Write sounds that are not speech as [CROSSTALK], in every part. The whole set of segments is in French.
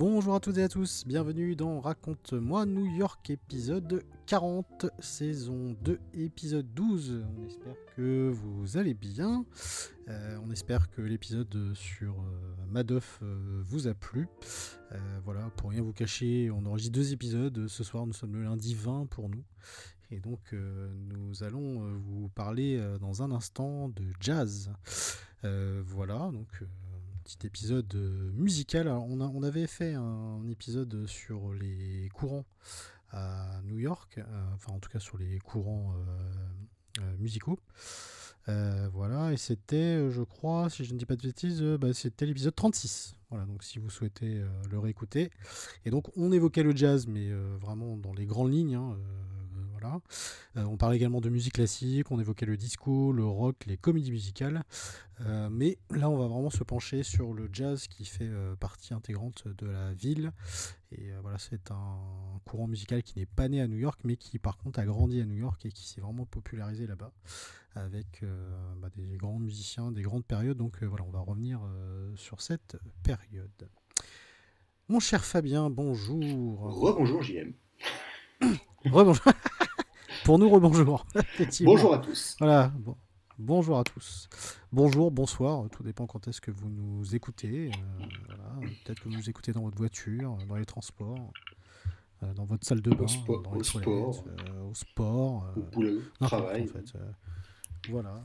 Bonjour à toutes et à tous, bienvenue dans Raconte-moi New York épisode 40, saison 2, épisode 12. On espère que vous allez bien, euh, on espère que l'épisode sur euh, Madoff euh, vous a plu. voilà, pour rien vous cacher, on enregistre deux épisodes, ce soir nous sommes le lundi 20 pour nous. Et donc nous allons vous parler dans un instant de jazz. voilà, donc petit épisode euh, musical. on, avait fait un, épisode sur les courants à New York, euh, enfin en tout cas sur les courants euh, musicaux. voilà, et c'était, je crois, si je ne dis pas de bêtises, bah, c'était l'épisode 36. Voilà, donc si vous souhaitez le réécouter. Et donc on évoquait le jazz, mais vraiment dans les grandes lignes. Hein, euh, on parlait également de musique classique, on évoquait le disco, le rock, les comédies musicales. Euh, mais là, on va vraiment se pencher sur le jazz qui fait euh, partie intégrante de la ville. Et voilà, c'est un courant musical qui n'est pas né à New York, mais qui par contre a grandi à New York et qui s'est vraiment popularisé là-bas avec bah, des grands musiciens, des grandes périodes. Donc voilà, on va revenir sur cette période. Mon cher Fabien, bonjour. Rebonjour JM. [COUGHS] Rebonjour. Pour nous, rebonjour. [LAUGHS] Bonjour à tous. Voilà. Bon. Bonjour à tous. Bonjour, bonsoir, tout dépend quand est-ce que vous nous écoutez. Euh, Peut-être que vous nous écoutez dans votre voiture, dans les transports, euh, dans votre salle de bain, au dans les au sport, euh, au sport, au boulot, au travail. En fait. Voilà,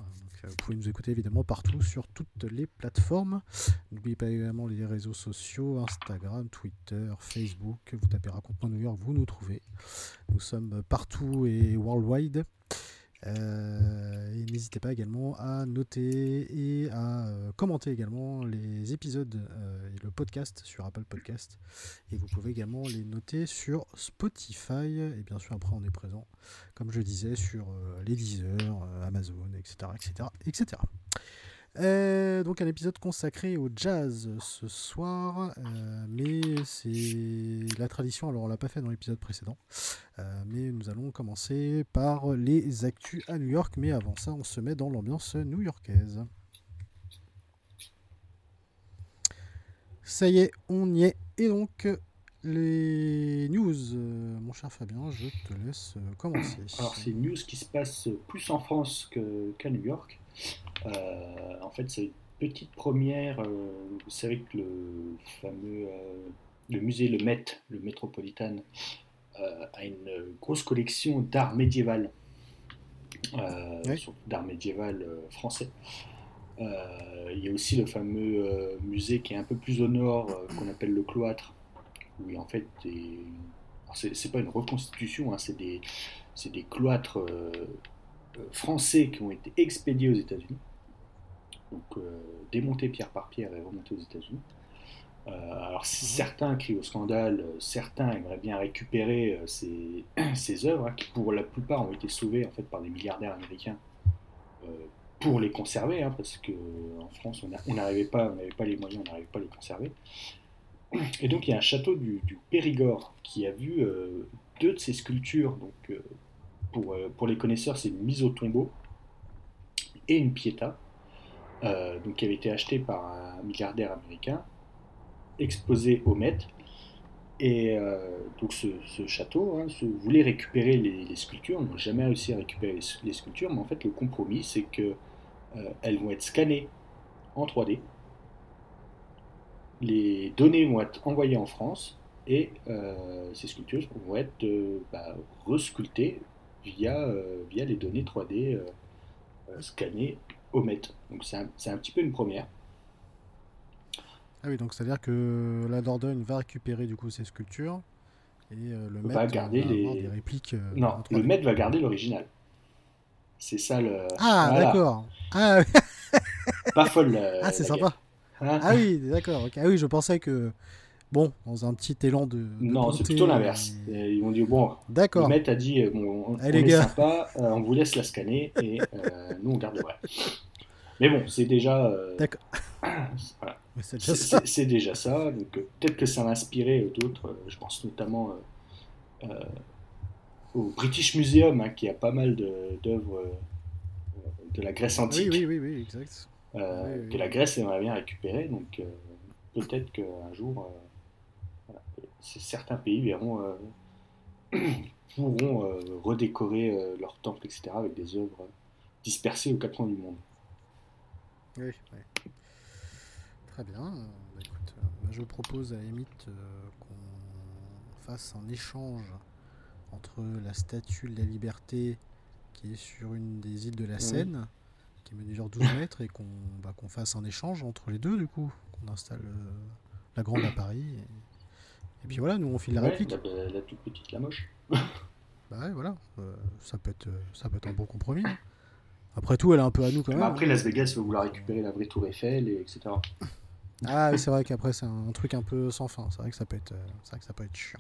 vous pouvez nous écouter évidemment partout sur toutes les plateformes. N'oubliez pas également les réseaux sociaux, Instagram, Twitter, Facebook. Vous tapez Raconte-moi vous nous trouvez. Nous sommes partout et worldwide. Euh, et n'hésitez pas également à noter et à euh, commenter également les épisodes et le podcast sur Apple Podcast. Et vous pouvez également les noter sur Spotify. Et bien sûr, après, on est présent comme je disais, sur euh, les Deezer, euh, Amazon, etc. etc., etc. donc un épisode consacré au jazz ce soir, euh, mais c'est la tradition, alors on l'a pas fait dans l'épisode précédent, mais nous allons commencer par les actus à New York, mais avant ça on se met dans l'ambiance new-yorkaise. Ça y est, on y est, et donc les news, euh, mon cher Fabien, je te laisse euh, commencer. Alors, c'est une news qui se passe plus en France qu'à New York. Euh, en fait, c'est une petite première. vous savez que le fameux le musée Le Met, le Metropolitan, a une grosse collection d'art médiéval, d'art médiéval français. il y a aussi le fameux musée qui est un peu plus au nord, qu'on appelle le cloître, oui, en fait c'est pas une reconstitution, hein, c'est des, des, cloîtres euh, euh, français qui ont été expédiés aux États-Unis, donc euh, démontés pierre par pierre et remontés aux États-Unis. alors mhm. certains crient au scandale, certains aimeraient bien récupérer ces, [CLEARS THROAT] ces œuvres, hein, qui pour la plupart ont été sauvées en fait par des milliardaires américains pour les conserver, hein, parce qu'en France on n'arrivait pas, on n'avait pas les moyens, on n'arrivait pas à les conserver. Et donc il y a un château du, Périgord qui a vu euh, deux de ces sculptures. Donc euh, pour, euh, pour, les connaisseurs, c'est une mise au tombeau et une pieta, donc qui avait été achetée par un milliardaire américain, exposée au Met. Et donc ce, château hein, voulait récupérer les, sculptures, on n'a jamais réussi à récupérer les, sculptures, mais en fait le compromis c'est que elles vont être scannées en 3D les données vont être envoyées en France et euh, ces sculptures vont être euh, bah, resculptées via, euh, via les données 3D scannées au Met. Donc c'est un, petit peu une première. Ah oui, donc c'est-à-dire que la Dordogne va récupérer du coup ces sculptures et le Met va garder les... des répliques. non, le Met va garder l'original. C'est ça le. Ah, voilà. d'accord. Ah, [LAUGHS] Pas folle. ah, c'est sympa. Hein? Ah oui, d'accord. ok. Ah oui, je pensais que. Bon, dans un petit élan de. de non, c'est plutôt l'inverse. euh, Euh, Ils m'ont dit bon, le D'accord. maître a dit euh, bon, on, Eh, on les est gars. sympa, euh, on vous laisse la scanner et euh, nous on garde le vrai. Mais bon, c'est déjà. euh, D'accord. [CLEARS THROAT] voilà. C'est déjà ça. déjà. Donc peut-être que ça va inspirer d'autres. je pense notamment au British Museum, hein, qui a pas mal de- d'œuvres de la Grèce antique, oui, oui, oui, exact. oui, oui. que la Grèce aimerait bien récupérer. Donc peut-être qu'un jour, certains pays verront, euh, [CLEARS THROAT] pourront euh, redécorer euh, leurs temples, etc., avec des œuvres dispersées aux quatre coins du monde. Oui, oui. Très bien. Bah, écoute, moi, je propose à la limite qu'on fasse un échange entre la statue de la liberté qui est sur une des îles de la Seine, qui mesure 12 mètres, et qu'on bah, fasse un échange entre les deux, du coup. Qu'on installe euh, la grande à Paris. Et, et puis voilà, nous on file la Ouais, réplique. la, la toute petite, la moche. [LAUGHS] Bah ouais, voilà. Euh, ça, peut être, euh, ça peut être un bon compromis. Après tout, elle est un peu à nous quand même. Bah, après, Las Vegas va vouloir récupérer la vraie tour Eiffel, et etc. [LAUGHS] Ah oui, c'est vrai qu'après c'est un truc un peu sans fin. C'est vrai que ça peut être, euh, c'est vrai que ça peut être chiant.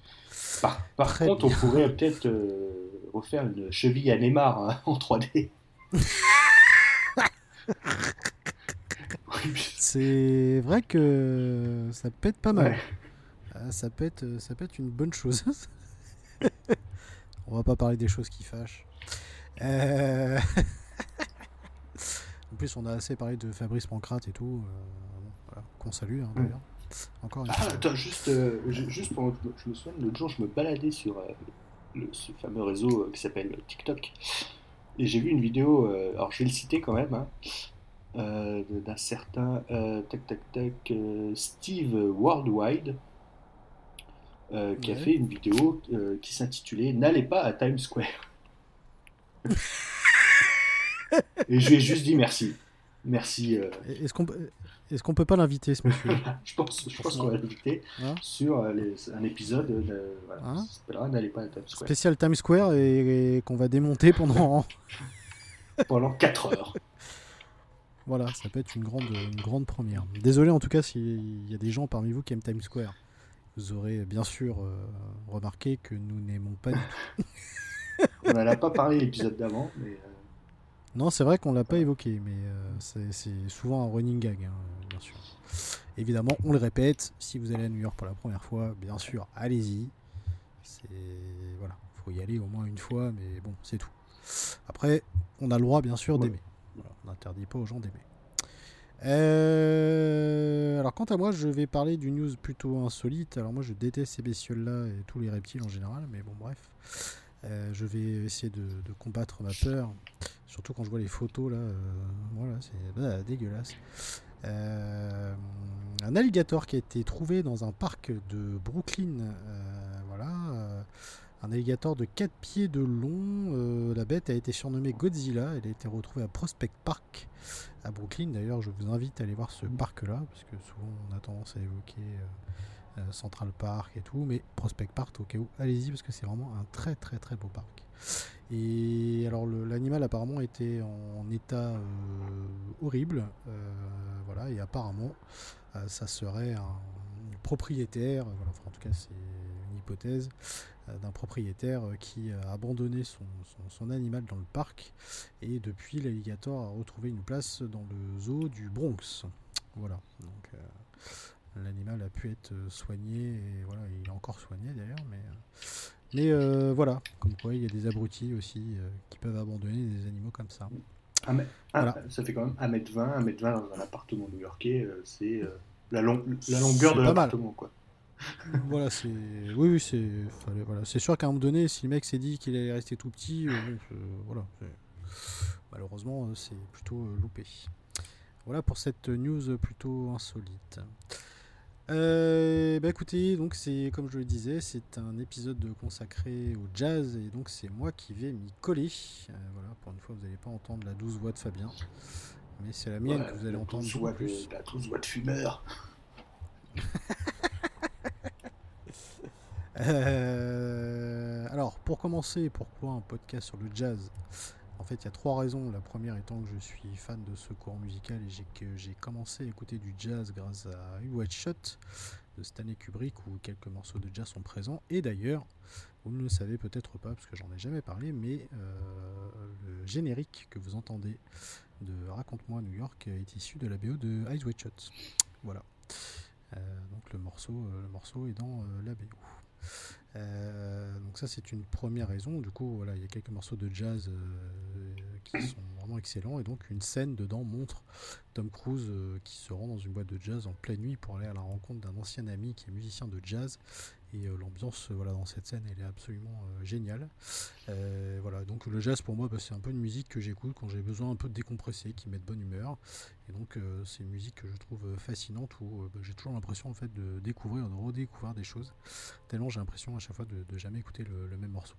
Par, par Très contre, bien. on pourrait [LAUGHS] peut-être euh, refaire une cheville à Neymar hein, en 3D. Oui, C'est vrai que ça peut être pas mal. ouais. Ah, ça peut être, ça peut être une bonne chose. [LAUGHS] On va pas parler des choses qui fâchent. Euh, [LAUGHS] en plus, on a assez parlé de Fabrice Pancrate et tout. euh, voilà, Qu'on salue hein, d'ailleurs. Encore une Ah, attends, juste, euh, ju- juste pour, je me souviens, l'autre jour, je me baladais sur euh, le- ce fameux réseau euh, qui s'appelle TikTok. Et j'ai vu une vidéo, euh, alors je vais le citer quand même, hein, euh, d'un certain euh, tac tac tac euh, Steve Worldwide euh, qui a fait une vidéo euh, qui s'intitulait N'allez pas à Times Square. [LAUGHS] Et je lui ai juste dit merci. Merci. euh, Est-ce qu'on est-ce qu'on peut pas l'inviter ce monsieur? [LAUGHS] Je pense, je pense qu'on va l'inviter Hein? sur les- un épisode de, voilà, Hein? ça s'appellera N'allez pas à Times Square Spécial Times Square et, et qu'on va démonter pendant. [LAUGHS] pendant 4 heures. Voilà, ça peut être une grande, une grande première. Désolé en tout cas s'il y a des gens parmi vous qui aiment Times Square. Vous aurez bien sûr euh, remarqué que nous n'aimons pas du tout. [LAUGHS] On n'en a pas parlé l'épisode d'avant, mais euh, Non, c'est vrai qu'on l'a pas évoqué, mais euh, c'est souvent un running gag, hein, bien sûr. Évidemment, on le répète, si vous allez à New York pour la première fois, bien sûr, allez-y. C'est voilà, faut y aller au moins une fois, mais bon, c'est tout. Après, on a le droit, bien sûr, Ouais. d'aimer. Voilà, on n'interdit pas aux gens d'aimer. Euh, alors quant à moi, je vais parler d'une news plutôt insolite. Alors moi, je déteste ces bestioles-là et tous les reptiles en général, mais bon, bref. Euh, je vais essayer de, combattre ma peur. Surtout quand je vois les photos là, euh, voilà, c'est bah, dégueulasse. Un alligator qui a été trouvé dans un parc de Brooklyn. Un alligator de 4 pieds de long. euh, la bête a été surnommée Godzilla. Elle a été retrouvée à Prospect Park à Brooklyn. D'ailleurs, je vous invite à aller voir ce parc-là parce que souvent on a tendance à évoquer euh, euh, Central Park et tout, mais Prospect Park au cas où, allez-y parce que c'est vraiment un très très très beau parc. Et alors l'animal apparemment était en état euh, horrible, voilà, et apparemment ça serait un propriétaire, voilà, enfin, en tout cas c'est une hypothèse, euh, d'un propriétaire euh, qui a abandonné son, son- son animal dans le parc, et depuis l'alligator a retrouvé une place dans le zoo du Bronx. Voilà, donc euh, l'animal a pu être soigné, et voilà, il est encore soigné d'ailleurs, mais... euh, mais euh, voilà, comme quoi il y a des abrutis aussi euh, qui peuvent abandonner des animaux comme ça. un- Voilà. ça fait quand même 1m20, 1m20 dans un appartement new-yorkais, euh, c'est euh, la, long- la longueur de l'appartement. quoi. Voilà, c'est. Oui, oui, c'est. fallait- Voilà. C'est sûr qu'à un moment donné, si le mec s'est dit qu'il allait rester tout petit, euh, voilà. Malheureusement, euh, c'est plutôt euh, loupé. Voilà pour cette news plutôt insolite. Euh, bah écoutez, donc c'est comme je le disais, c'est un épisode consacré au jazz et donc c'est moi qui vais m'y coller. Euh, voilà, pour une fois, vous n'allez pas entendre la douce voix de Fabien, mais c'est la mienne Ouais, que vous allez entendre de-. La douce voix de fumeur. [LAUGHS] Euh, alors, pour commencer, pourquoi un podcast sur le jazz? En fait, il y a trois raisons. La première étant que je suis fan de ce courant musical et que j'ai commencé à écouter du jazz grâce à White Shot de Stanley Kubrick où quelques morceaux de jazz sont présents. Et d'ailleurs, vous ne le savez peut-être pas parce que j'en ai jamais parlé, mais euh, le générique que vous entendez de Raconte-moi New York est issu de la BO de Ice White Shot. Voilà. Euh, donc le morceau, le morceau est dans la BO. Donc ça c'est une première raison. Du coup voilà, il y a quelques morceaux de jazz qui sont vraiment excellents et donc une scène dedans montre Tom Cruise qui se rend dans une boîte de jazz en pleine nuit pour aller à la rencontre d'un ancien ami qui est musicien de jazz et euh, l'ambiance voilà, dans cette scène, elle est absolument euh, géniale. Euh, voilà, donc le jazz pour moi, bah, c'est un peu une musique que j'écoute quand j'ai besoin un peu de décompresser, qui met de bonne humeur. Et donc c'est une musique que je trouve fascinante où bah, j'ai toujours l'impression en fait de découvrir, de redécouvrir des choses. Tellement j'ai l'impression à chaque fois de, jamais écouter le même morceau.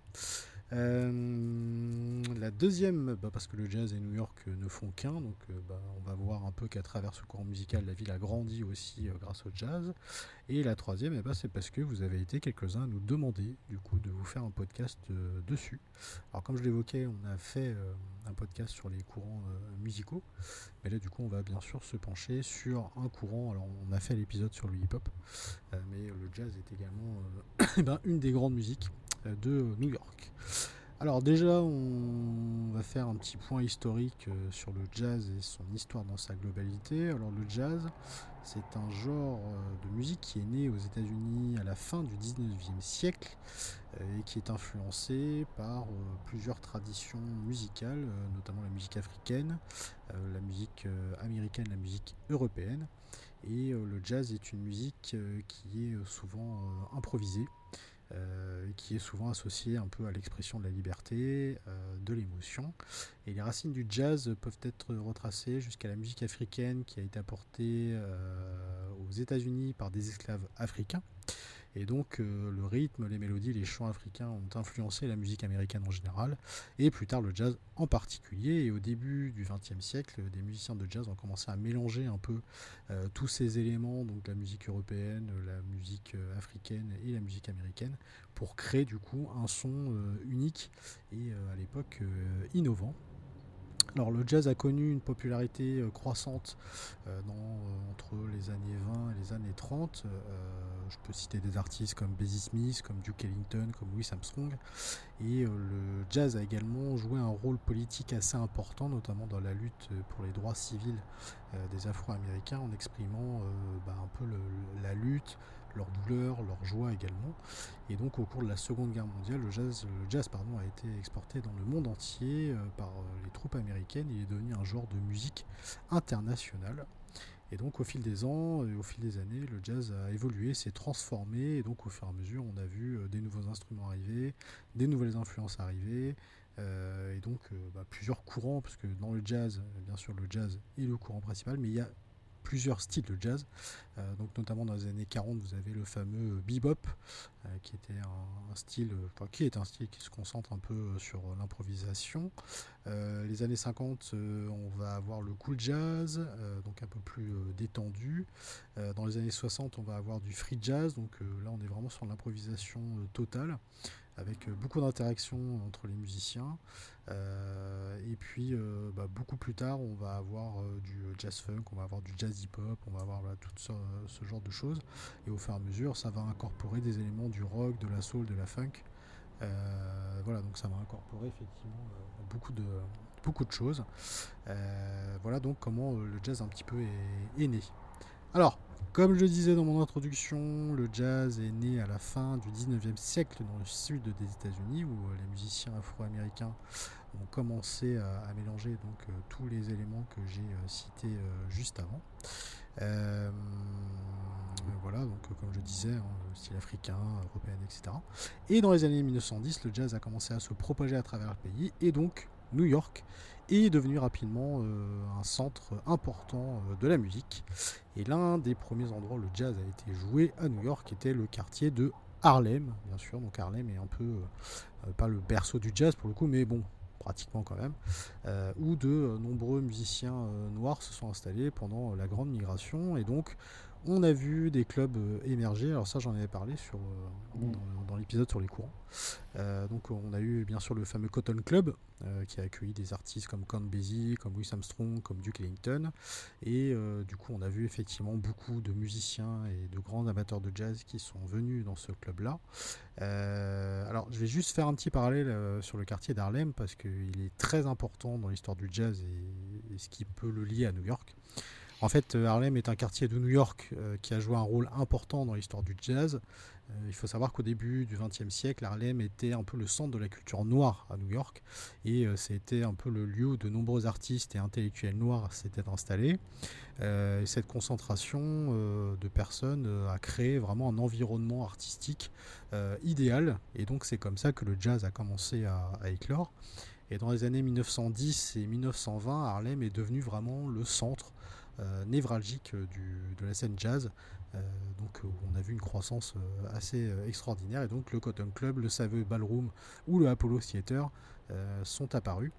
Euh, la deuxième, bah, parce que le jazz et New York euh, ne font qu'un, donc euh, bah, on va voir un peu qu'à travers ce courant musical, la ville a grandi aussi grâce au jazz. Et la troisième, eh bah, c'est parce que vous avez été quelques-uns à nous demander du coup de vous faire un podcast dessus. Alors comme je l'évoquais, on a fait un podcast sur les courants musicaux, mais là du coup on va bien sûr se pencher sur un courant. Alors on a fait l'épisode sur le hip-hop, mais le jazz est également [COUGHS] eh ben, une des grandes musiques de New York. Alors déjà, on va faire un petit point historique euh, sur le jazz et son histoire dans sa globalité. Alors le jazz, c'est un genre euh, de musique qui est né aux États-Unis à la fin du 19e siècle euh, et qui est influencé par plusieurs traditions musicales, notamment la musique africaine, la musique américaine, la musique européenne. Et le jazz est une musique qui est souvent improvisée. Euh, qui est souvent associé un peu à l'expression de la liberté, euh, de l'émotion. Et les racines du jazz peuvent être retracées jusqu'à la musique africaine qui a été apportée euh, aux États-Unis par des esclaves africains et donc euh, le rythme, les mélodies, les chants africains ont influencé la musique américaine en général, et plus tard le jazz en particulier. Et au début du XXe siècle, des musiciens de jazz ont commencé à mélanger un peu euh, tous ces éléments, donc la musique européenne, la musique euh, africaine et la musique américaine, pour créer du coup un son unique et à l'époque innovant. Alors le jazz a connu une popularité euh, croissante euh, euh, entre les années 20 et les années 30. je peux citer des artistes comme Bessie Smith, comme Duke Ellington, comme Louis Armstrong. Et le jazz a également joué un rôle politique assez important, notamment dans la lutte pour les droits civils des Afro-Américains, en exprimant bah, un peu la lutte, leur douleur, leur joie également. Et donc au cours de la Seconde Guerre mondiale, le jazz, le jazz pardon, a été exporté dans le monde entier euh, par euh, les troupes américaines. Il est devenu un genre de musique internationale. Et donc au fil des ans et au fil des années, le jazz a évolué, s'est transformé, et donc au fur et à mesure, on a vu euh, des nouveaux instruments arriver, des nouvelles influences arriver, et donc bah, plusieurs courants, parce que dans le jazz, bien sûr le jazz est le courant principal, mais il y a plusieurs styles de jazz. Euh, donc notamment dans les années 40, vous avez le fameux bebop, euh, qui était un, style, qui est un style qui se concentre un peu euh, sur l'improvisation. les années 50, on va avoir le cool jazz, donc un peu plus détendu. dans les années 60, on va avoir du free jazz, donc là on est vraiment sur l'improvisation totale avec beaucoup d'interactions entre les musiciens. Euh, et puis euh, bah, beaucoup plus tard, on va avoir euh, du jazz funk, on va avoir du jazz hip hop, on va avoir tout ce, genre de choses. Et au fur et à mesure, ça va incorporer des éléments du rock, de la soul, de la funk. voilà, donc ça va incorporer effectivement beaucoup de beaucoup de choses. voilà donc comment le jazz un petit peu est né. Alors, comme je disais dans mon introduction, le jazz est né à la fin du 19e siècle dans le sud des États-Unis où euh, les musiciens afro-américains ont commencé à, mélanger donc euh, tous les éléments que j'ai euh, cités juste avant. voilà, donc comme je disais, hein, style africain, européen, etc. Et dans les années 1910, le jazz a commencé à se propager à travers le pays et donc New York est devenu rapidement euh, un centre important euh, de la musique. Et l'un des premiers endroits où le jazz a été joué à New York était le quartier de Harlem, bien sûr. Donc Harlem est un peu, euh, pas le berceau du jazz pour le coup, mais bon, pratiquement quand même, où de nombreux musiciens noirs se sont installés pendant la grande migration. Et donc on a vu des clubs émerger. Alors ça, j'en avais parlé sur, mmh. dans, l'épisode sur les courants. donc on a eu bien sûr le fameux Cotton Club qui a accueilli des artistes comme Count Basie, comme Louis Armstrong, comme Duke Ellington. Et du coup, on a vu effectivement beaucoup de musiciens et de grands amateurs de jazz qui sont venus dans ce club-là. alors je vais juste faire un petit parallèle sur le quartier d'Harlem parce qu'il est très important dans l'histoire du jazz et ce qui peut le lier à New York. En fait, euh, Harlem est un quartier de New York euh, qui a joué un rôle important dans l'histoire du jazz. Euh, il faut savoir qu'au début du XXe siècle, Harlem était un peu le centre de la culture noire à New York et c'était un peu le lieu où de nombreux artistes et intellectuels noirs s'étaient installés. cette concentration de personnes a créé vraiment un environnement artistique idéal et donc c'est comme ça que le jazz a commencé à, éclore. Et dans les années 1910 et 1920, Harlem est devenu vraiment le centre névralgique euh, de la scène jazz. Euh, donc on a vu une croissance assez extraordinaire et donc le Cotton Club, le Savoy Ballroom ou le Apollo Theater sont apparus.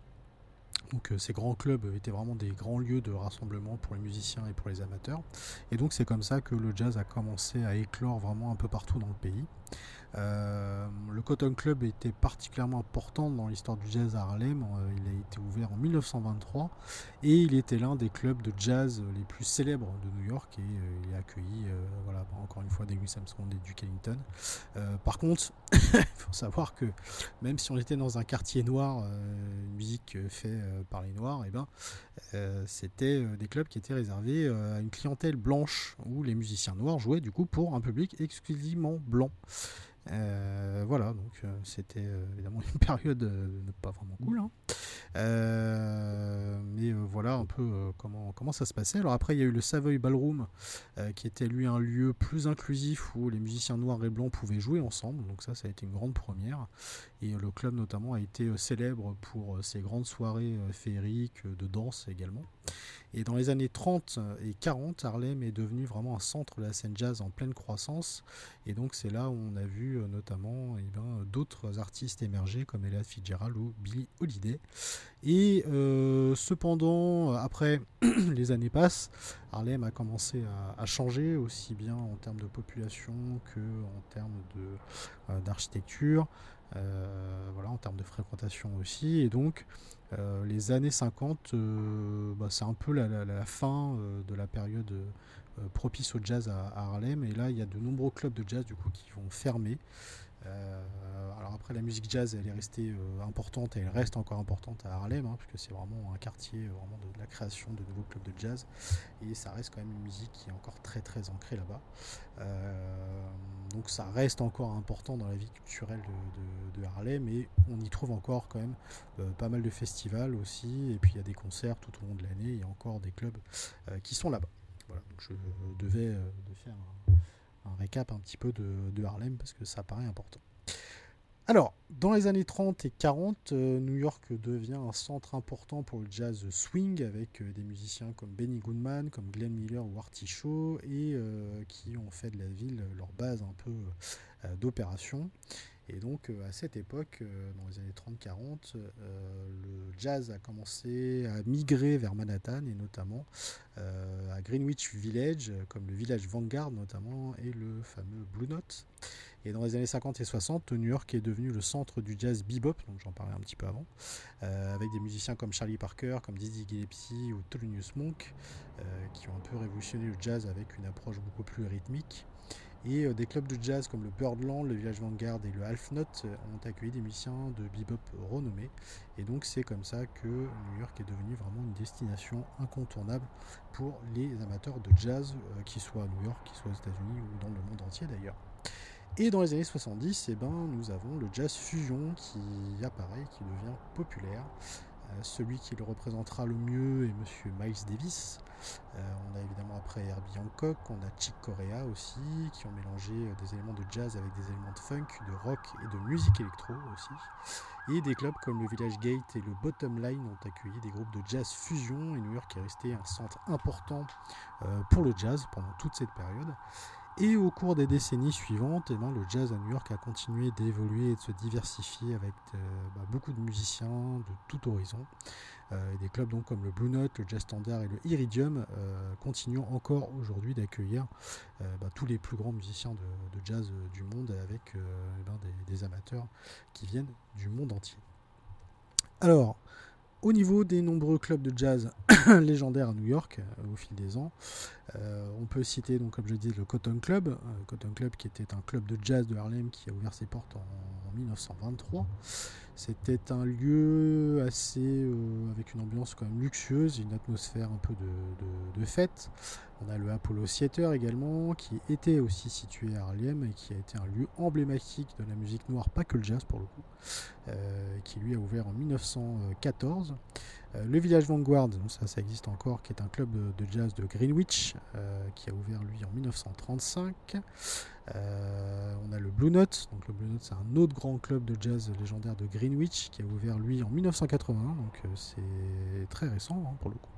Donc ces grands clubs étaient vraiment des grands lieux de rassemblement pour les musiciens et pour les amateurs. Et donc c'est comme ça que le jazz a commencé à éclore vraiment un peu partout dans le pays. Euh, le Cotton Club était particulièrement important dans l'histoire du jazz à Harlem. Euh, il a été ouvert en 1923 et il était l'un des clubs de jazz les plus célèbres de New York et euh, il a accueilli, voilà, encore une fois, des Louis Armstrong et du Ellington. par contre, [LAUGHS] il faut savoir que même si on était dans un quartier noir, une musique faite par les Noirs, eh ben, c'était des clubs qui étaient réservés à une clientèle blanche où les musiciens noirs jouaient du coup pour un public exclusivement blanc. Euh, voilà, donc euh, c'était euh, évidemment [LAUGHS] une période pas vraiment cool. Hein. mais voilà un peu comment, comment ça se passait. Alors après, il y a eu le Savoy Ballroom, qui était lui un lieu plus inclusif où les musiciens noirs et blancs pouvaient jouer ensemble. Donc ça, ça a été une grande première. Et le club notamment a été célèbre pour ses grandes soirées féeriques de danse également. Et dans les années 30 et 40, Harlem est devenu vraiment un centre de la scène jazz en pleine croissance. Et donc c'est là où on a vu euh, notamment eh ben, d'autres artistes émerger comme Ella Fitzgerald ou Billie Holiday. Et euh, cependant, après [CLEARS THROAT] les années passent, Harlem a commencé à, changer aussi bien en termes de population que en termes euh, d'architecture. Voilà, en termes de fréquentation aussi. Et donc, euh, les années 50, euh, bah, c'est un peu la, fin euh, de la période propice au jazz à, Harlem. Et là, il y a de nombreux clubs de jazz du coup qui vont fermer. Alors après, la musique jazz, elle est restée importante et elle reste encore importante à Harlem, hein, puisque c'est vraiment un quartier vraiment de, la création de nouveaux clubs de jazz. Et ça reste quand même une musique qui est encore très très ancrée là-bas. donc ça reste encore important dans la vie culturelle de, Harlem, et on y trouve encore quand même pas mal de festivals aussi. Et puis il y a des concerts tout au long de l'année. Il y a encore des clubs qui sont là-bas. Voilà, donc je devais faire un, récap un petit peu de Harlem parce que ça paraît important. Alors, dans les années 30 et 40, euh, New York devient un centre important pour le jazz swing avec euh, des musiciens comme Benny Goodman, comme Glenn Miller ou Artie Shaw et euh, qui ont fait de la ville leur base un peu d'opération. Et donc à cette époque, dans les années 30-40, le jazz a commencé à migrer vers Manhattan et notamment à Greenwich Village, comme le village Vanguard notamment, et le fameux Blue Note. Et dans les années 50 et 60, New York est devenu le centre du jazz bebop, donc j'en parlais un petit peu avant, euh, avec des musiciens comme Charlie Parker, comme Dizzy Gillespie ou Thelonious Monk, euh, qui ont un peu révolutionné le jazz avec une approche beaucoup plus rythmique. Et euh, des clubs de jazz comme le Birdland, le Village Vanguard et le Half Note ont accueilli des musiciens de bebop renommés. Et donc c'est comme ça que New York est devenu vraiment une destination incontournable pour les amateurs de jazz, qu'ils soient à New York, qu'ils soient aux États-Unis ou dans le monde entier d'ailleurs. Et dans les années 70, eh ben, nous avons le jazz fusion qui apparaît, qui devient populaire. Euh, celui qui le représentera le mieux est Monsieur Miles Davis. Euh, on a évidemment après Herbie Hancock, on a Chick Corea aussi, qui ont mélangé euh, des éléments de jazz avec des éléments de funk, de rock et de musique électro aussi. Et des clubs comme le Village Gate et le Bottom Line ont accueilli des groupes de jazz fusion et New York est resté un centre important pour le jazz pendant toute cette période. Et au cours des décennies suivantes, eh ben, le jazz à New York a continué d'évoluer et de se diversifier avec bah, beaucoup de musiciens de tout horizon. Euh, des clubs donc, comme le Blue Note, le Jazz Standard et le Iridium euh, continuent encore aujourd'hui d'accueillir euh, bah, tous les plus grands musiciens de, jazz du monde avec eh ben, des, amateurs qui viennent du monde entier. Alors, au niveau des nombreux clubs de jazz [COUGHS] légendaires à New York au fil des ans, on peut citer donc comme je dis le Cotton Club, Cotton Club qui était un club de jazz de Harlem qui a ouvert ses portes en 1923. C'était un lieu assez euh, avec une ambiance quand même luxueuse, une atmosphère un peu de, fête. On a le Apollo Theater également, qui était aussi situé à Harlem et qui a été un lieu emblématique de la musique noire, pas que le jazz pour le coup, euh, qui lui a ouvert en 1914. Euh, le Village Vanguard, ça, ça existe encore, qui est un club de, jazz de Greenwich, qui a ouvert lui en 1935. Euh, on a le Blue Note. Donc le Blue Note, c'est un autre grand club de jazz légendaire de Greenwich qui a ouvert lui en 1981. Donc euh, c'est très récent hein, pour le coup.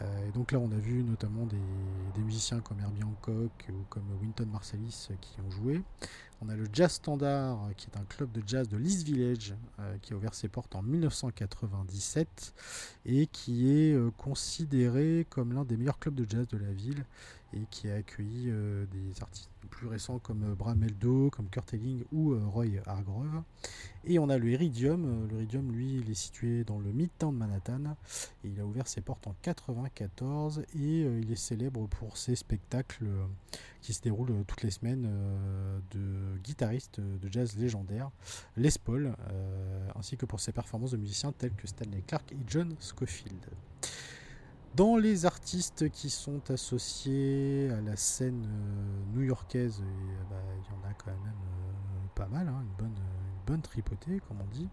Euh, et donc là, on a vu notamment des, musiciens comme Herbie Hancock ou comme Winton Marsalis qui ont joué. On a le Jazz Standard, qui est un club de jazz de l'East Village, qui a ouvert ses portes en 1997 et qui est considéré comme l'un des meilleurs clubs de jazz de la ville et qui a accueilli euh, des artistes plus récents comme euh, Bram Meldo, comme Kurt Elling ou euh, Roy Hargrove. Et on a le Iridium. Le Iridium, lui, il est situé dans le Midtown Manhattan. Et il a ouvert ses portes en 94 et il est célèbre pour ses spectacles qui se déroulent toutes les semaines de guitaristes de jazz légendaires, Les Paul, ainsi que pour ses performances de musiciens tels que Stanley Clark et John Scofield. Dans les artistes qui sont associés à la scène euh, new-yorkaise, euh, bah, il y en a quand même euh, pas mal, hein, une bonne, bonne tripotée, comme on dit.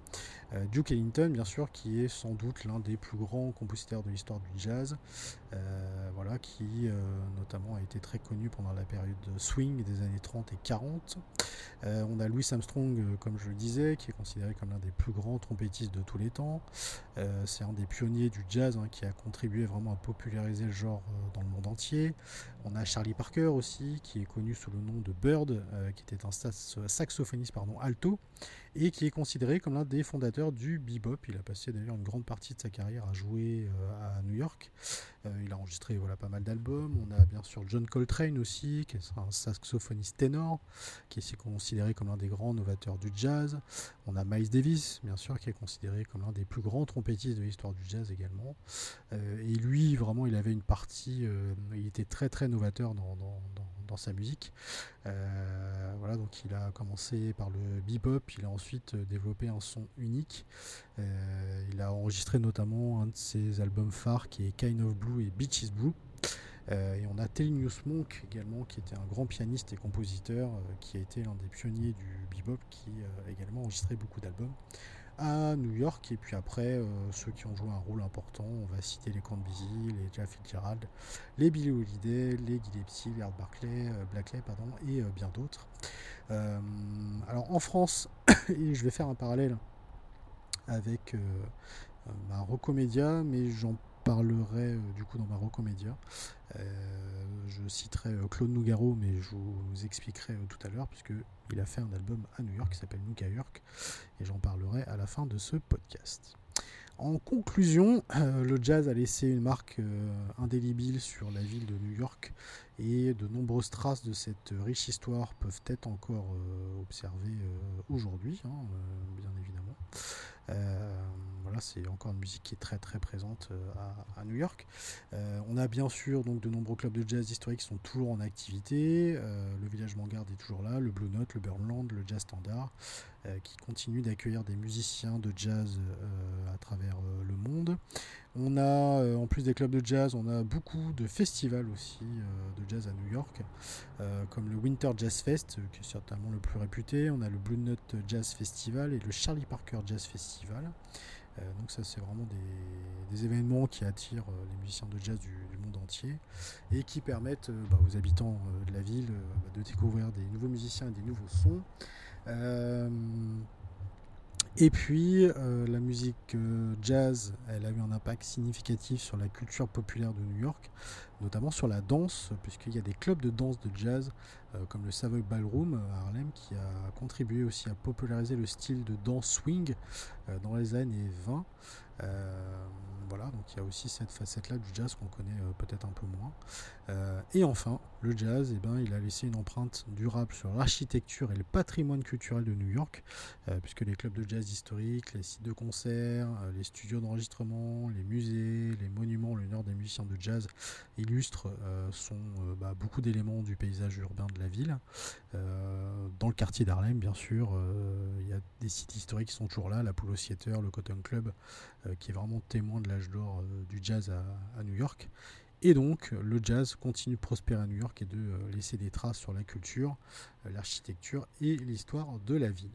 Euh, Duke Ellington, bien sûr, qui est sans doute l'un des plus grands compositeurs de l'histoire du jazz, euh, voilà, qui euh, notamment a été très connu pendant la période swing des années 30 et 40. on a Louis Armstrong, comme je le disais, qui est considéré comme l'un des plus grands trompettistes de tous les temps. C'est un des pionniers du jazz hein, qui a contribué vraiment à populariser le genre dans le monde entier. On a Charlie Parker aussi, qui est connu sous le nom de Bird, qui était un saxophoniste pardon, alto et qui est considéré comme l'un des fondateurs du bebop. Il a passé d'ailleurs une grande partie de sa carrière à jouer euh, à New York. Euh, il a enregistré voilà, pas mal d'albums. On a bien sûr John Coltrane aussi, qui est un saxophoniste ténor, qui est considéré comme l'un des grands novateurs du jazz. On a Miles Davis, bien sûr, qui est considéré comme l'un des plus grands trompettistes de l'histoire du jazz également. Euh, et lui, vraiment, il avait une partie, il était très très novateur dans, dans sa musique. Euh, voilà, donc il a commencé par le bebop, il a ensuite euh, développé un son unique. Euh, il a enregistré notamment un de ses albums phares qui est Kind of Blue et Beach Blue. et on a Thelonious Monk également, qui était un grand pianiste et compositeur, qui a été l'un des pionniers du bebop, qui a également enregistré beaucoup d'albums New York. Et puis après, euh, ceux qui ont joué un rôle important, on va citer les Busy, les Jeff Fitzgerald, les Billy Holiday, les Gillespie, les Art Barclay, euh, Blackley, pardon, et euh, bien d'autres. alors en France, [COUGHS] et je vais faire un parallèle avec Rocomédia, mais j'en parlerai du coup dans ma Rocomédia. je citerai Claude Nougaro, mais je vous expliquerai tout à l'heure, puisque il a fait un album à New York qui s'appelle New York et j'en parlerai à la fin de ce podcast. En conclusion, euh, le jazz a laissé une marque euh, indélébile sur la ville de New York et de nombreuses traces de cette riche histoire peuvent être encore euh, observées aujourd'hui, hein, bien évidemment voilà, c'est encore une musique qui est très très présente euh, à, New York. Euh, on a bien sûr donc de nombreux clubs de jazz historiques qui sont toujours en activité. Euh, le Village Vanguard est toujours là, le Blue Note, le Burnland, le Jazz Standard, qui continuent d'accueillir des musiciens de jazz à travers le monde. On a, en plus des clubs de jazz, on a beaucoup de festivals aussi de jazz à New York, comme le Winter Jazz Fest, qui est certainement le plus réputé. On a le Blue Note Jazz Festival et le Charlie Parker Jazz Festival. Euh, donc ça c'est vraiment des, événements qui attirent euh, les musiciens de jazz du, monde entier et qui permettent euh, bah, aux habitants de la ville de découvrir des nouveaux musiciens et des nouveaux sons. Et puis, euh, la musique euh, jazz, elle a eu un impact significatif sur la culture populaire de New York, notamment sur la danse, puisqu'il y a des clubs de danse de jazz, euh, comme le Savoy Ballroom à Harlem, qui a contribué aussi à populariser le style de danse swing dans les années 20 voilà, donc il y a aussi cette facette-là du jazz qu'on connaît euh, peut-être un peu moins. Euh, et enfin, le jazz, eh ben, il a laissé une empreinte durable sur l'architecture et le patrimoine culturel de New York, euh, puisque les clubs de jazz historiques, les sites de concert, les studios d'enregistrement, les musées, les monuments l'honneur des musiciens de jazz illustrent bah, beaucoup d'éléments du paysage urbain de la ville. dans le quartier d'Harlem, bien sûr, il y a des sites historiques qui sont toujours là, la Polo Theater, le Cotton Club, qui est vraiment témoin de l'âge d'or du jazz à, New York. Et donc, le jazz continue de prospérer à New York et de euh, laisser des traces sur la culture, euh, l'architecture et l'histoire de la ville.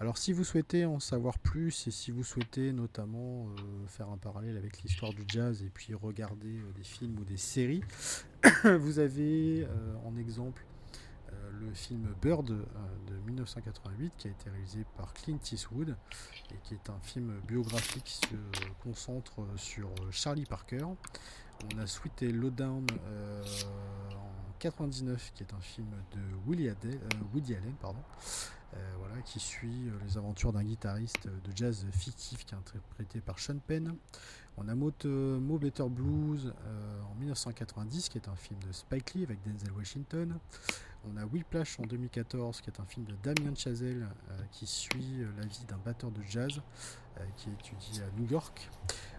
Alors, si vous souhaitez en savoir plus et si vous souhaitez notamment euh, faire un parallèle avec l'histoire du jazz et puis regarder des films ou des séries, [COUGHS] vous avez en exemple le film Bird de 1988 qui a été réalisé par Clint Eastwood et qui est un film biographique qui se concentre sur Charlie Parker. On a et Lowdown euh, en 99, qui est un film de euh, Woody Allen, pardon, euh, voilà, qui suit les aventures d'un guitariste de jazz fictif qui est interprété par Sean Penn. On a Mo, Better Blues en 1990, qui est un film de Spike Lee avec Denzel Washington. On a Whiplash en 2014, qui est un film de Damien Chazelle qui suit la vie d'un batteur de jazz qui étudie à New York.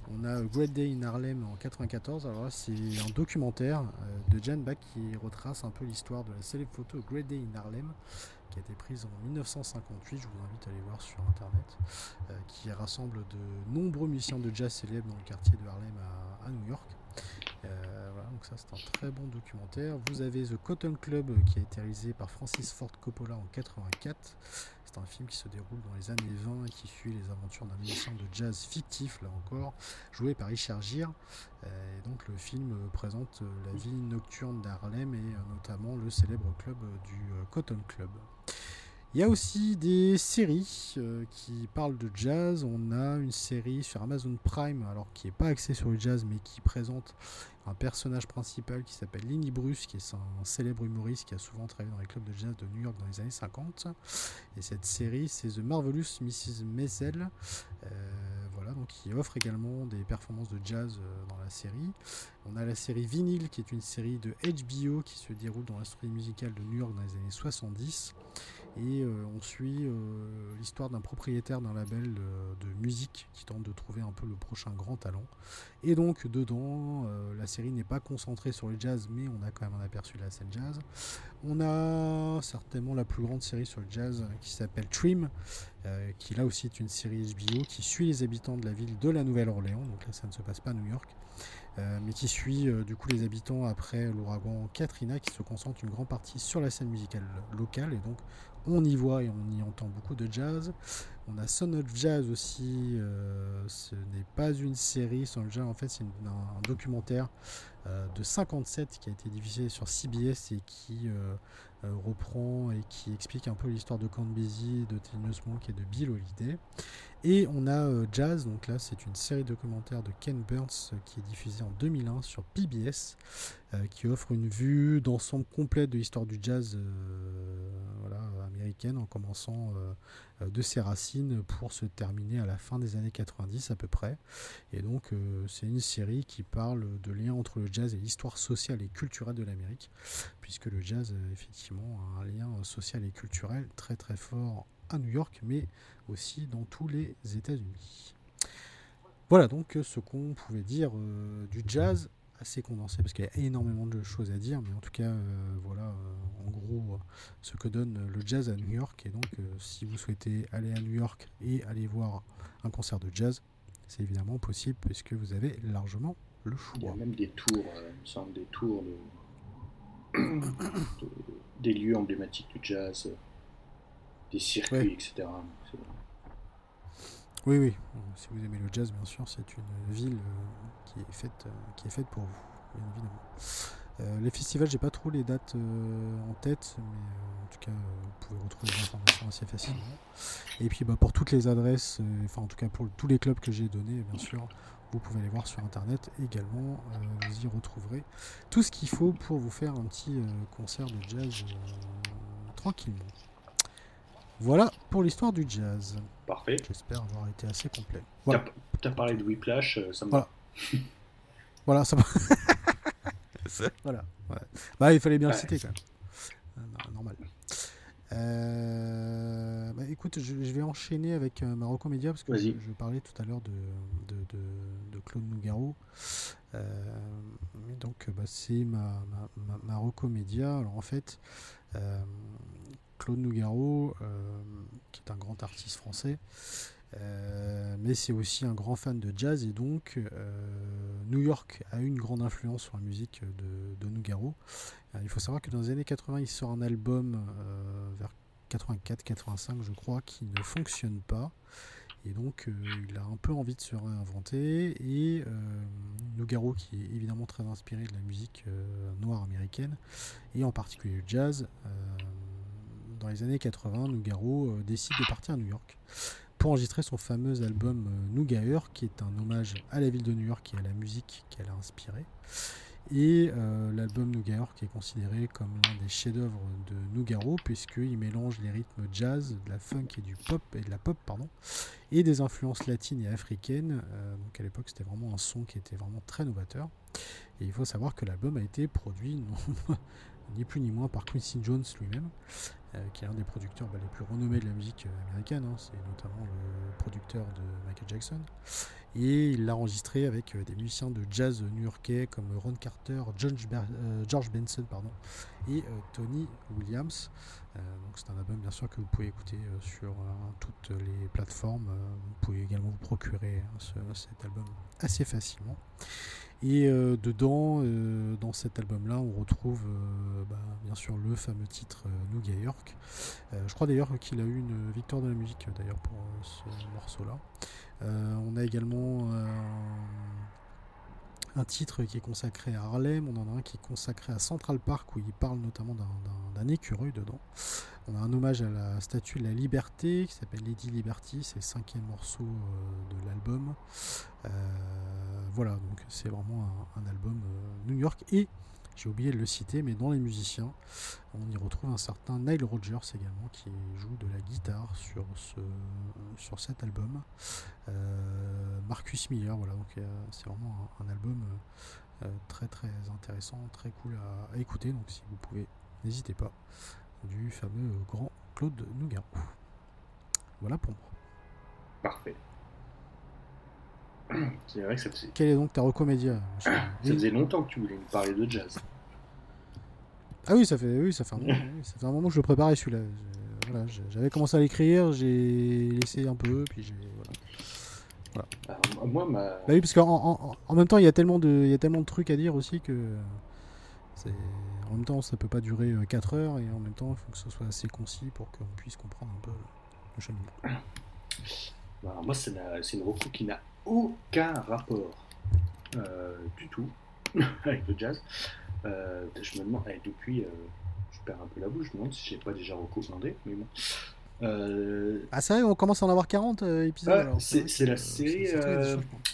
On a Great Day in Harlem en 94. Alors c'est un documentaire euh, de Jan Bach qui retrace un peu l'histoire de la célèbre photo Great Day in Harlem qui a été prise en 1958. Je vous invite à aller voir sur internet. Euh, qui rassemble de nombreux musiciens de jazz célèbres dans le quartier de Harlem à, New York. Euh, voilà, donc ça c'est un très bon documentaire. Vous avez The Cotton Club qui a été réalisé par Francis Ford Coppola en 84 un film qui se déroule dans les années 20 et qui suit les aventures d'un musicien de jazz fictif, là encore, joué par Richard Gere. Euh, et donc le film présente la vie nocturne d'Harlem et euh, notamment le célèbre club du euh, Cotton Club. Il y a aussi des séries qui parlent de jazz. On a une série sur Amazon Prime, alors qui n'est pas axée sur le jazz, mais qui présente un personnage principal qui s'appelle Lenny Bruce, qui est un célèbre humoriste qui a souvent travaillé dans les clubs de jazz de New York dans les années 50. Et cette série, c'est The Marvelous Mrs. Maisel, euh, voilà, donc qui offre également des performances de jazz euh, dans la série. On a la série Vinyl, qui est une série de HBO qui se déroule dans l'industrie musicale de New York dans les années 70 et euh, on suit l'histoire d'un propriétaire d'un label de musique qui tente de trouver un peu le prochain grand talent. Et donc dedans, la série n'est pas concentrée sur le jazz, mais on a quand même un aperçu de la scène jazz. On a certainement la plus grande série sur le jazz qui s'appelle Trim, euh, qui là aussi est une série HBO qui suit les habitants de la ville de la Nouvelle-Orléans. Donc là, ça ne se passe pas à New York. Euh, mais qui suit euh, du coup les habitants après l'ouragan Katrina qui se concentre une grande partie sur la scène musicale locale et donc on y voit et on y entend beaucoup de jazz. On a Son of Jazz aussi, ce n'est pas une série, Son of Jazz en fait c'est un, documentaire de 57 qui a été diffusé sur CBS et qui euh, reprend et qui explique un peu l'histoire de Count Basie, de Thelonious Monk et de Bill Holiday. Et on a euh, Jazz, donc là c'est une série documentaire de Ken Burns euh, qui est diffusée en 2001 sur PBS, qui offre une vue d'ensemble complète de l'histoire du jazz américaine en commençant euh, de ses racines pour se terminer à la fin des années 90 à peu près. Et donc euh, c'est une série qui parle de lien entre le jazz et l'histoire sociale et culturelle de l'Amérique, puisque le jazz effectivement a un lien social et culturel très très fort à New York, mais aussi dans tous les États-Unis. Voilà donc ce qu'on pouvait dire euh, du jazz assez condensé parce qu'il y a énormément de choses à dire, mais en tout cas, euh, voilà euh, en gros euh, ce que donne le jazz à New York. Et donc, si vous souhaitez aller à New York et aller voir un concert de jazz, c'est évidemment possible puisque vous avez largement le choix. Il y a même des tours, il me des tours [COUGHS] des lieux emblématiques du jazz, des circuits, etc. Oui, oui. Si vous aimez le jazz, bien sûr, c'est une ville euh, qui est faite, euh, qui est faite pour vous, bien évidemment. les festivals, j'ai pas trop les dates en tête, mais en tout cas, vous pouvez retrouver les informations assez facilement. Et puis, bah, pour toutes les adresses, enfin, en tout cas, pour tous les clubs que j'ai donnés, bien sûr, vous pouvez les voir sur internet également. vous y retrouverez tout ce qu'il faut pour vous faire un petit concert de jazz tranquillement. Voilà pour l'histoire du jazz. Parfait. J'espère avoir été assez complet. Voilà. Tu as, parlé de Whiplash, euh, ça me Voilà. [LAUGHS] voilà, ça [LAUGHS] voilà. Bah, il fallait bien le citer quand même. Euh, normal. Euh, bah, écoute, je, vais enchaîner avec euh, Marocco Média parce que je, parlais tout à l'heure de, de, Claude Nougaro. donc, bah, c'est ma, ma, Marocco Média. Alors, en fait, Claude Nougaro, euh, qui est un grand artiste français, euh, mais c'est aussi un grand fan de jazz et donc euh, New York a une grande influence sur la musique de, Nougaro. il faut savoir que dans les années 80, il sort un album vers 84-85, je crois, qui ne fonctionne pas. Et donc, il a un peu envie de se réinventer. Et Nougaro, qui est évidemment très inspiré de la musique noire américaine, et en particulier le jazz, dans les années 80, Nougaro euh, décide de partir à New York pour enregistrer son fameux album euh, Nougaer, qui est un hommage à la ville de New York et à la musique qu'elle a inspirée. Et euh, l'album Nougaer qui est considéré comme l'un des chefs-d'œuvre de Nougaro, puisqu'il mélange les rythmes jazz, de la funk et du pop, et de la pop, pardon, et des influences latines et africaines. donc à l'époque, c'était vraiment un son qui était vraiment très novateur. Et il faut savoir que l'album a été produit [LAUGHS] ni plus ni moins par Quincy Jones lui-même. Euh, qui est un des producteurs bah, les plus renommés de la musique euh, américaine. Hein. c'est notamment le producteur de Michael Jackson. Et il l'a enregistré avec euh, des musiciens de jazz new-yorkais comme Ron Carter, George, Benson pardon, et Tony Williams. donc c'est un album bien sûr que vous pouvez écouter sur toutes les plateformes. vous pouvez également vous procurer hein, cet album assez facilement. Et euh, dedans, euh, dans cet album-là, on retrouve euh, bah, bien sûr le fameux titre New York. je crois d'ailleurs qu'il a eu une victoire de la musique d'ailleurs pour ce morceau-là. on a également un titre qui est consacré à Harlem, on en a un qui est consacré à Central Park où il parle notamment d'un écureuil dedans. On a un hommage à la statue de la liberté qui s'appelle Lady Liberty, c'est le cinquième morceau de l'album. voilà, donc c'est vraiment un, album euh, New York et j'ai oublié de le citer, mais dans les musiciens, on y retrouve un certain Nile Rodgers également qui joue de la guitare sur, ce, sur cet album. Euh, Marcus Miller, voilà, donc euh, c'est vraiment un, album très très intéressant, très cool à, écouter. Donc si vous pouvez, n'hésitez pas, du fameux grand Claude Nougaro. Voilà pour moi. Parfait. C'est vrai que ça faisait... Quelle est donc ta recomédia Ça faisait longtemps que tu voulais nous parler de jazz. Ah oui, ça fait, oui, ça fait, un, moment, ça fait un moment que je le préparais celui-là. Voilà, J'avais commencé à l'écrire, j'ai laissé un peu, puis j'ai. Voilà. voilà. moi, ma... Bah oui, parce qu'en en, même temps, il y, a tellement de, il y a tellement de trucs à dire aussi que. En même temps, ça peut pas durer 4 euh, heures, et en même temps, il faut que ce soit assez concis pour qu'on puisse comprendre un peu le cheminement. Bah, moi, c'est une recours qui n'a aucun rapport euh, du tout [LAUGHS] avec le jazz. Euh, je me demande, eh, depuis, euh, je perds un peu la bouche, je me demande si j'ai pas déjà recommandé, mais bon. Ah, c'est vrai, on commence à en avoir 40 épisodes. c'est la série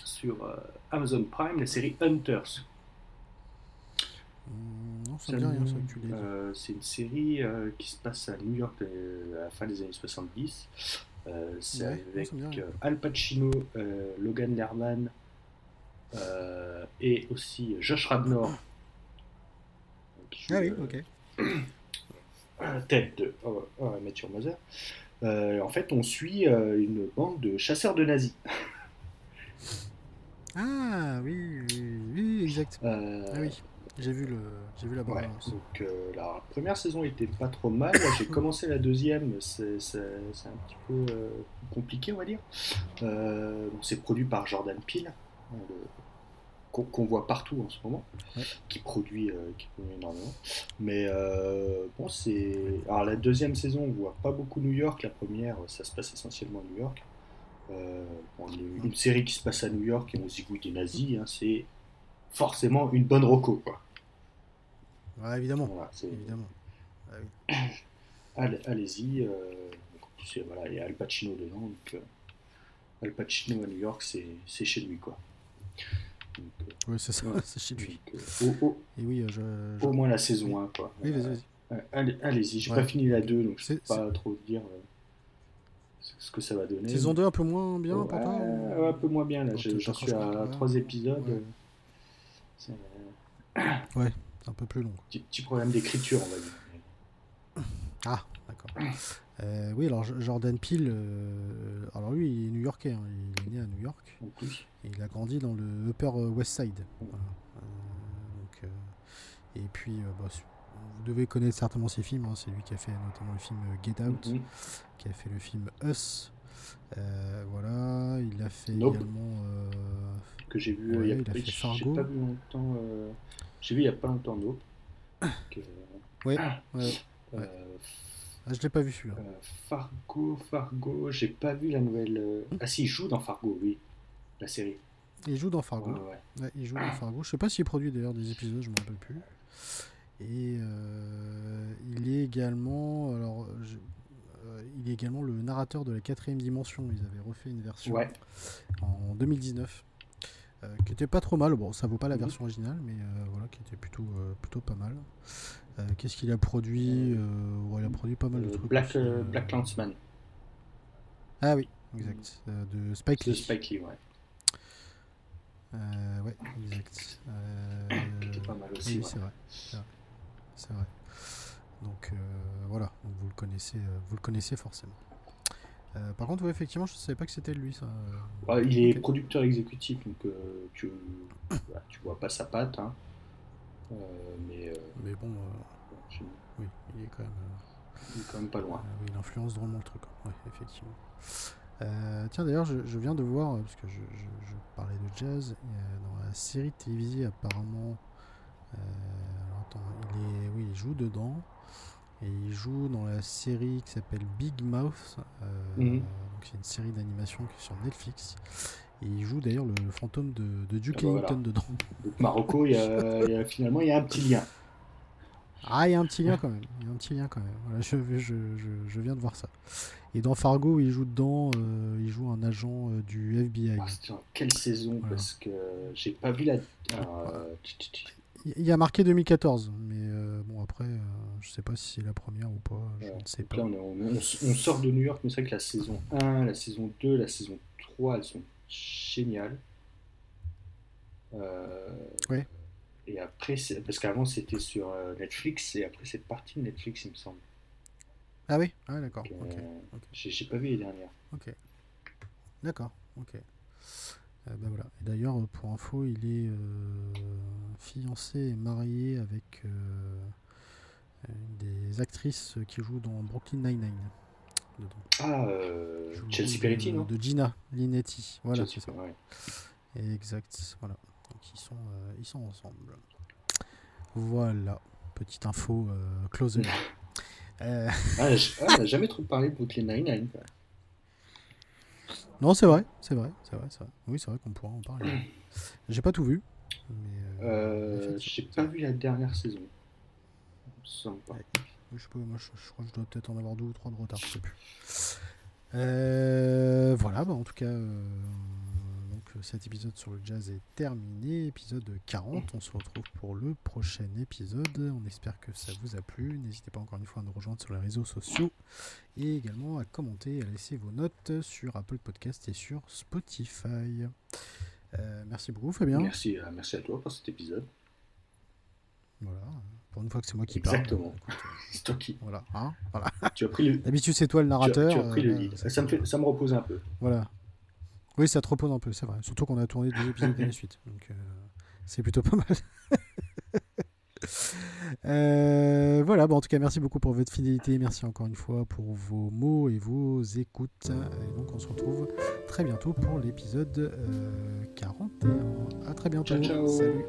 sur Amazon Prime, la série Hunters. Hmm, non, ça rien, ça, C'est une série qui se passe à New York à la fin des années 70. Euh, c'est avec euh, Al Pacino, euh, Logan Lerman et aussi Josh Radnor. ah oui, ok. [COUGHS] tête de oh, oh, Matthew Mother. en fait, on suit une bande de chasseurs de nazis. ah oui, oui, oui exact. ah oui. J'ai vu, le, j'ai vu la bande Donc euh, la première saison était pas trop mal. j'ai commencé la deuxième, c'est, c'est, un petit peu euh, compliqué, on va dire. Euh, c'est produit par Jordan Peele, hein, qu'on, voit partout en ce moment, qui, produit, qui produit énormément. Mais bon, c'est. Alors la deuxième saison, on voit pas beaucoup New York. La première, ça se passe essentiellement à New York. une, série qui se passe à New York et on zigouille des nazis, hein, c'est forcément une bonne roco. Quoi. Ouais, évidemment. Voilà, évidemment. Ah oui. [COUGHS] Allez- Allez-y. plus, euh, voilà, il y a Al Pacino dedans. Donc, euh, Al Pacino à New York, c'est chez lui, quoi. Donc, euh, Ouais, c'est ça, Ouais. [LAUGHS] c'est chez lui. donc, au, au- Et oui, euh, je. je- au moins la saison 1, quoi. Oui, vas-y, vas-y. euh, allez- Allez-y, j'ai Ouais. pas fini la 2, donc je peux pas trop dire ce que ça va donner. Saison 2 un peu moins bien pour toi ou- un peu moins bien là. J'en suis à franchement- ouais. 3 épisodes. Ouais. C'est un peu plus long. petit, petit problème d'écriture, on va dire. Ah, d'accord. Euh, oui, alors Jordan Peele, euh, alors lui, il est new-yorkais, hein, il est né à New York, et il a grandi dans le Upper West Side. Voilà. Euh, donc, euh, et puis, euh, bah, vous devez connaître certainement ses films, hein, c'est lui qui a fait notamment le film Get Out, Mhm. qui a fait le film Us. Euh, voilà, il a fait Nope. également. euh, Que j'ai vu euh, Ouais, il y a, il a fait j'ai Fargo. pas vu longtemps. euh, J'ai vu il y a pas longtemps Nope. Que, Ouais, ouais. euh, Ah, je l'ai pas vu celui-là. euh, Fargo, Fargo, j'ai pas vu la nouvelle. euh. Ah si, il joue dans Fargo, oui, la série. Il joue dans Fargo. Ouais, ouais. Ouais, il joue dans Fargo. Je sais pas s'il produit d'ailleurs des épisodes, je me rappelle plus. Et euh, il est également, alors, euh, il est également le narrateur de la quatrième dimension. Ils avaient refait une version Ouais. en 2019, euh, qui était pas trop mal. Bon, ça vaut pas la Mhm. version originale, mais euh, voilà, qui était plutôt, euh, plutôt pas mal. Qu'est-ce qu'il a produit ouais, Il a produit pas mal de trucs. Black. Black Landsman, Ah oui, exact. Euh, de Spike de Lee. Spike Lee, ouais. Euh, ouais, exact. Euh, Qui était pas mal aussi, Oui, ouais. c'est vrai. C'est vrai. Donc euh, voilà, donc vous le connaissez, euh, vous le connaissez forcément. Euh, par contre, ouais, effectivement, je ne savais pas que c'était lui, ça. Ouais, il est producteur exécutif, donc euh, tu, bah, tu vois pas sa patte, hein. Euh, mais euh, Mais bon, oui, il est quand même. il est quand même pas loin. oui, il influence drôlement le truc. hein. Ouais, effectivement. Tiens, d'ailleurs, je, je viens de voir, parce que je, je- je parlais de jazz, dans la série télévisée, apparemment. alors, attends, il est, oui, il joue dedans. Et il joue dans la série qui s'appelle Big Mouth. euh, Mhm. C'est une série d'animation qui est sur Netflix. Et il joue d'ailleurs le, fantôme de, de Duke Ah bah Ellington voilà. dedans. Donc Marocco, il y a, y a- finalement, il y a un petit lien. Ah, il y a un petit lien quand même. Il y a un petit lien quand même. Voilà, je, je, je, je viens de voir ça. Et dans Fargo, il joue dedans. euh, il joue un agent euh, du FBI. Ah, quelle saison Voilà. Parce que j'ai pas vu la. euh, Il y a marqué 2014, mais euh, bon après, euh, je sais pas si c'est la première ou pas. Je Ouais. ne sais pas. là, on, sort de New York, mais c'est vrai que la saison 1, la saison 2, la saison 3, elles sont géniales. Euh, Ouais. Et après, parce qu'avant c'était sur euh, Netflix, et après c'est parti de Netflix, il me semble. Ah oui, ah, d'accord. Donc, Ok, euh, ok. J'ai pas vu les dernières. ok. D'accord. Ok. Euh, ben voilà. Et d'ailleurs, pour info, il est euh, fiancé et marié avec euh, des actrices qui joue dans Brooklyn Nine-Nine. Ah, euh, Chelsea Peretti, non de Gina Linetti. Voilà, Chelsea, c'est ça. ouais. Exact. Voilà. Donc ils sont, euh, ils sont ensemble. Voilà. Petite info euh, closer. [LAUGHS] Euh, Ah, ah, on n'a jamais trop parlé de Brooklyn Nine-Nine. non, c'est vrai, c'est vrai, c'est vrai, c'est vrai. Oui, c'est vrai qu'on pourra en parler. J'ai pas tout vu. Mais, Euh, effectivement, J'ai pas vu la dernière saison. Pas. Je sais pas, moi je, je crois que je dois peut-être en avoir deux ou trois de retard, je sais plus. Euh, voilà, bah, en tout cas, euh, donc euh, cet épisode sur le jazz est terminé, épisode 40. On se retrouve pour le prochain épisode. On espère que ça vous a plu. N'hésitez pas encore une fois à nous rejoindre sur les réseaux sociaux et également à commenter et à laisser vos notes sur Apple Podcast et sur Spotify. Euh, merci beaucoup, Fabien. Merci, euh, merci à toi pour cet épisode. Voilà, pour une fois que c'est moi qui Exactement. parle. écoute, [LAUGHS] C'est toi qui. voilà, hein, voilà. Tu as pris le, D'habitude, c'est toi le tu as- narrateur. tu as pris le euh, lead. Ça me, fait, ça me repose un peu. Voilà. Oui, ça te repose un peu, c'est vrai. Surtout qu'on a tourné deux épisodes à la suite. Donc, euh, c'est plutôt pas mal. [LAUGHS] [LAUGHS] Euh, voilà, bon, en tout cas, merci beaucoup pour votre fidélité. Merci encore une fois pour vos mots et vos écoutes. Et donc, on se retrouve très bientôt pour l'épisode euh, 41. À très bientôt. Salut.